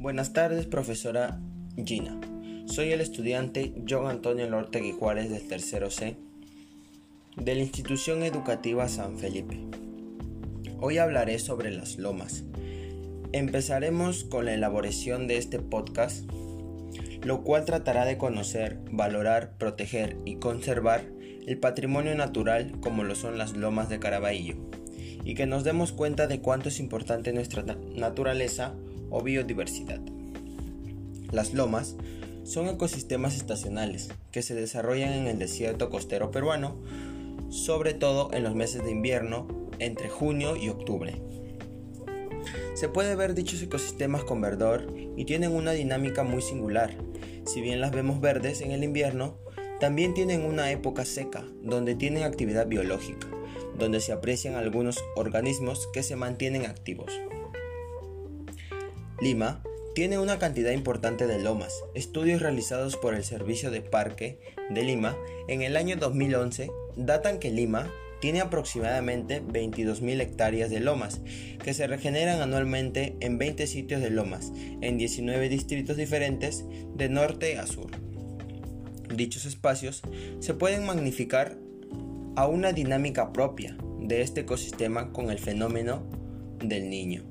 Buenas tardes, profesora Gina. Soy el estudiante John Antonio Lortegui Juárez del tercero C de la Institución Educativa San Felipe. Hoy hablaré sobre las lomas. Empezaremos con la elaboración de este podcast, lo cual tratará de conocer, valorar, proteger y conservar el patrimonio natural como lo son las lomas de Caraballo y que nos demos cuenta de cuánto es importante nuestra naturaleza o biodiversidad. Las lomas son ecosistemas estacionales que se desarrollan en el desierto costero peruano, sobre todo en los meses de invierno, entre junio y octubre. Se puede ver dichos ecosistemas con verdor y tienen una dinámica muy singular. Si bien las vemos verdes en el invierno, también tienen una época seca, donde tienen actividad biológica, donde se aprecian algunos organismos que se mantienen activos. Lima tiene una cantidad importante de lomas. Estudios realizados por el Servicio de Parque de Lima en el año 2011 datan que Lima tiene aproximadamente 22.000 hectáreas de lomas, que se regeneran anualmente en 20 sitios de lomas, en 19 distritos diferentes de norte a sur. Dichos espacios se pueden magnificar a una dinámica propia de este ecosistema con el fenómeno del niño.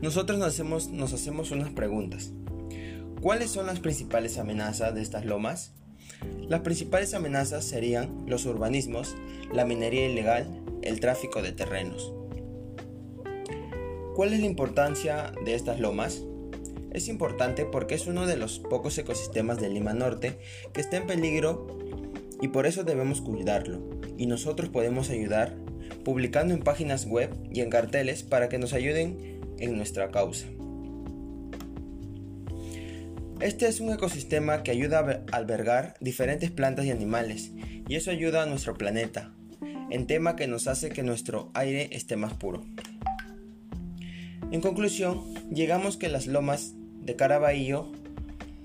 Nosotros nos hacemos, nos hacemos unas preguntas. ¿Cuáles son las principales amenazas de estas lomas? Las principales amenazas serían los urbanismos, la minería ilegal, el tráfico de terrenos. ¿Cuál es la importancia de estas lomas? Es importante porque es uno de los pocos ecosistemas de Lima Norte que está en peligro y por eso debemos cuidarlo. Y nosotros podemos ayudar publicando en páginas web y en carteles para que nos ayuden en nuestra causa. Este es un ecosistema que ayuda a albergar diferentes plantas y animales y eso ayuda a nuestro planeta, en tema que nos hace que nuestro aire esté más puro. En conclusión, llegamos que las lomas de Caraballo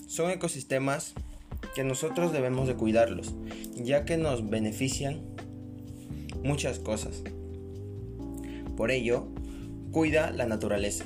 son ecosistemas que nosotros debemos de cuidarlos, ya que nos benefician muchas cosas. Por ello, cuida la naturaleza.